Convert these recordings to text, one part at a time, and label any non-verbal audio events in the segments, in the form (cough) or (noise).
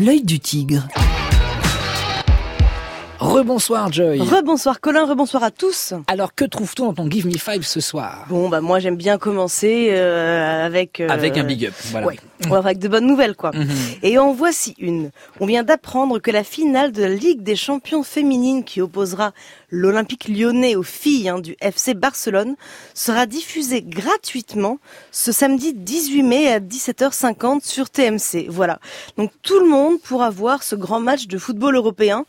L'œil du tigre. Rebonsoir Joy. Rebonsoir Colin, rebonsoir à tous. Alors que trouves-tu dans ton Give Me Five ce soir? Bon bah moi j'aime bien commencer euh, avec euh, avec un big up. Voilà. Ouais, avec de bonnes nouvelles quoi. Mhm. Et en voici une. On vient d'apprendre que la finale de la Ligue des champions féminines qui opposera l'Olympique lyonnais aux filles hein, du FC Barcelone sera diffusée gratuitement ce samedi 18 mai à 17h50 sur TMC. Voilà. Donc tout le monde pourra voir ce grand match de football européen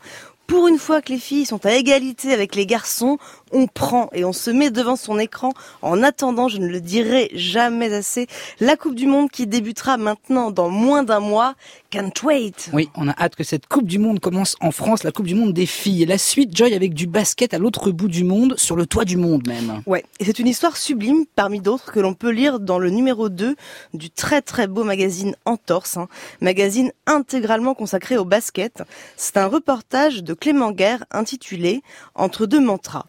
pour une fois que les filles sont à égalité avec les garçons, on prend et on se met devant son écran en attendant, je ne le dirai jamais assez, la Coupe du Monde qui débutera maintenant dans moins d'un mois. Can't wait. Oui, on a hâte que cette Coupe du Monde commence en France, la Coupe du Monde des filles. La suite, Joy, avec du basket à l'autre bout du monde, sur le toit du monde même. Ouais, et c'est une histoire sublime parmi d'autres que l'on peut lire dans le numéro 2 du très très beau magazine Entorse, hein, magazine intégralement consacré au basket. C'est un reportage de Clément Guerre intitulé Entre deux mantras.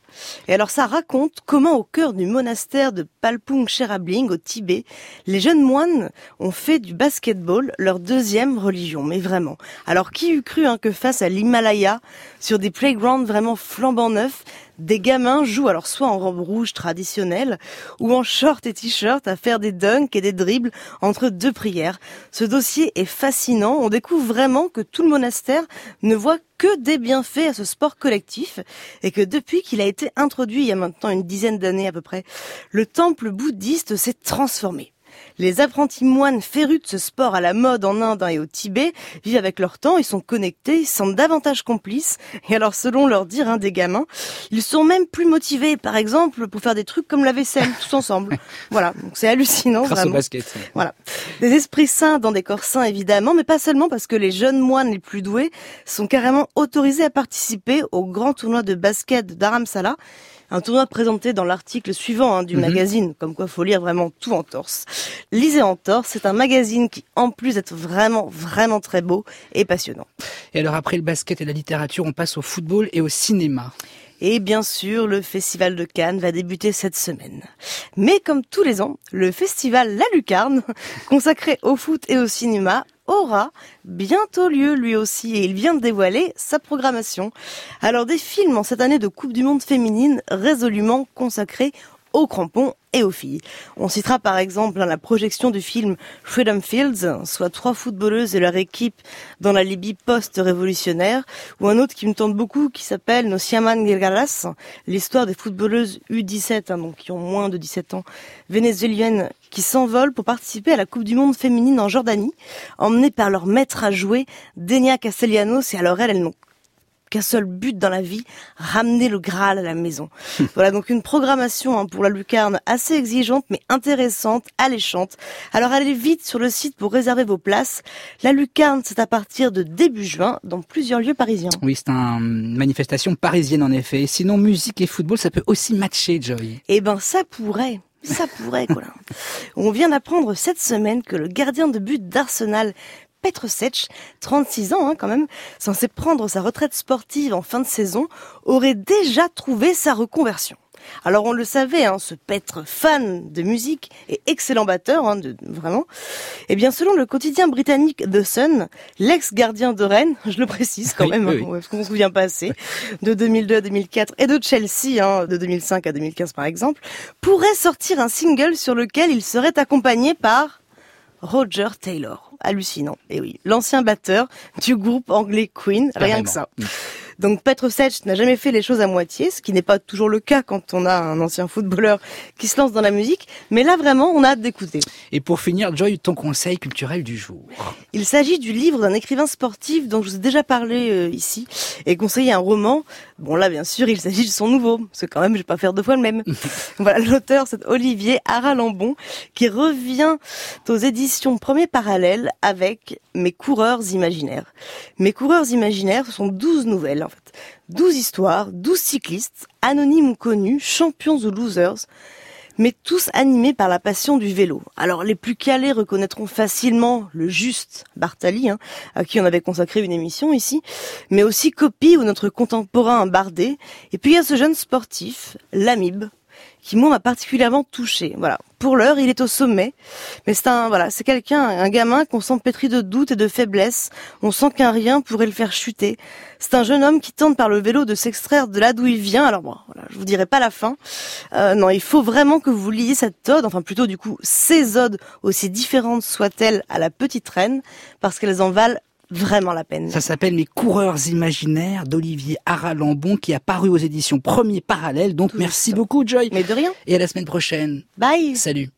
Et alors ça raconte comment au cœur du monastère de Palpung Sherabling au Tibet, les jeunes moines ont fait du basketball leur deuxième religion, mais vraiment. Alors qui eût cru hein, que face à l'Himalaya, sur des playgrounds vraiment flambant neufs, des gamins jouent alors soit en robe rouge traditionnelle ou en short et t-shirt à faire des dunks et des dribbles entre deux prières. Ce dossier est fascinant. On découvre vraiment que tout le monastère ne voit que des bienfaits à ce sport collectif et que depuis qu'il a été introduit il y a maintenant une dizaine d'années à peu près, le temple bouddhiste s'est transformé. Les apprentis moines férus de ce sport à la mode en Inde et au Tibet vivent avec leur temps, ils sont connectés, ils sont davantage complices. Et alors, selon leur dire, hein, des gamins, ils sont même plus motivés, par exemple, pour faire des trucs comme la vaisselle, tous ensemble. (laughs) voilà, donc c'est hallucinant. Grâce vraiment. au basket. Voilà. Des esprits sains dans des corps sains, évidemment, mais pas seulement parce que les jeunes moines les plus doués sont carrément autorisés à participer au grand tournoi de basket d'Aramsala. Un tournoi présenté dans l'article suivant hein, du Mhm. magazine, comme quoi faut lire vraiment tout en torse. Lisez en torse, c'est un magazine qui, en plus d'être vraiment, vraiment très beau, est passionnant. Et alors après le basket et la littérature, on passe au football et au cinéma. Et bien sûr, le Festival de Cannes va débuter cette semaine. Mais comme tous les ans, le festival La Lucarne, (laughs) consacré au foot et au cinéma, aura bientôt lieu lui aussi et il vient de dévoiler sa programmation. Alors des films en cette année de Coupe du Monde féminine résolument consacrés aux crampons et aux filles. On citera par exemple hein, la projection du film Freedom Fields, soit trois footballeuses et leur équipe dans la Libye post-révolutionnaire, ou un autre qui me tente beaucoup qui s'appelle Nos Siaman Gilgalas, l'histoire des footballeuses U17, hein, donc qui ont moins de 17 ans, vénézuéliennes qui s'envolent pour participer à la Coupe du Monde féminine en Jordanie, emmenées par leur maître à jouer, Denia Castellanos, et alors elles, elles n'ont qu'un seul but dans la vie, ramener le Graal à la maison. (laughs) voilà donc une programmation hein, pour la lucarne assez exigeante mais intéressante, alléchante. Alors allez vite sur le site pour réserver vos places. La lucarne c'est à partir de début juin dans plusieurs lieux parisiens. Oui, c'est une manifestation parisienne en effet. Sinon, musique et football, ça peut aussi matcher, Joy. Eh ben ça pourrait. Ça pourrait, Colin. (laughs) On vient d'apprendre cette semaine que le gardien de but d'Arsenal, Petr Sech, 36 ans hein, quand même, censé prendre sa retraite sportive en fin de saison, aurait déjà trouvé sa reconversion. Alors on le savait, hein, ce Petr fan de musique et excellent batteur, hein, de, vraiment. Eh bien, selon le quotidien britannique The Sun, l'ex-gardien de Rennes, (laughs) je le précise quand Oui, même, oui, hein, parce qu'on se souvient pas assez, de 2002 à 2004 et de Chelsea, hein, de 2005 à 2015 par exemple, pourrait sortir un single sur lequel il serait accompagné par Roger Taylor. Hallucinant. Et oui, l'ancien batteur du groupe anglais Queen, rien Carrément. que ça. Donc Petr Sech n'a jamais fait les choses à moitié, ce qui n'est pas toujours le cas quand on a un ancien footballeur qui se lance dans la musique, mais là vraiment on a hâte d'écouter. Et pour finir, Joy, ton conseil culturel du jour. Il s'agit du livre d'un écrivain sportif dont je vous ai déjà parlé euh, ici et conseillé un roman. Bon là bien sûr il s'agit de son nouveau, parce que quand même je vais pas faire deux fois le même. (laughs) voilà l'auteur c'est Olivier Aralambon qui revient aux éditions Premier Parallèle avec Mes coureurs imaginaires. Mes coureurs imaginaires ce sont 12 nouvelles en fait. 12 histoires, 12 cyclistes, anonymes ou connus, champions ou losers mais tous animés par la passion du vélo. Alors les plus calés reconnaîtront facilement le juste Bartali, hein, à qui on avait consacré une émission ici, mais aussi Copy ou notre contemporain Bardet. Et puis il y a ce jeune sportif, Lamib, qui moi m'a particulièrement touché. Voilà. Pour l'heure, il est au sommet, mais c'est un voilà, c'est quelqu'un, un gamin qu'on sent pétri de doutes et de faiblesse. On sent qu'un rien pourrait le faire chuter. C'est un jeune homme qui tente par le vélo de s'extraire de là d'où il vient. Alors bon, voilà, je vous dirai pas la fin. Euh, non, il faut vraiment que vous lisiez cette ode, enfin plutôt du coup ces odes, aussi différentes soient-elles à la petite reine, parce qu'elles en valent vraiment la peine. Ça s'appelle Les coureurs imaginaires d'Olivier Aralambon qui a paru aux éditions Premier Parallèle. Donc merci beaucoup Joy. Mais de rien. Et à la semaine prochaine. Bye. Salut.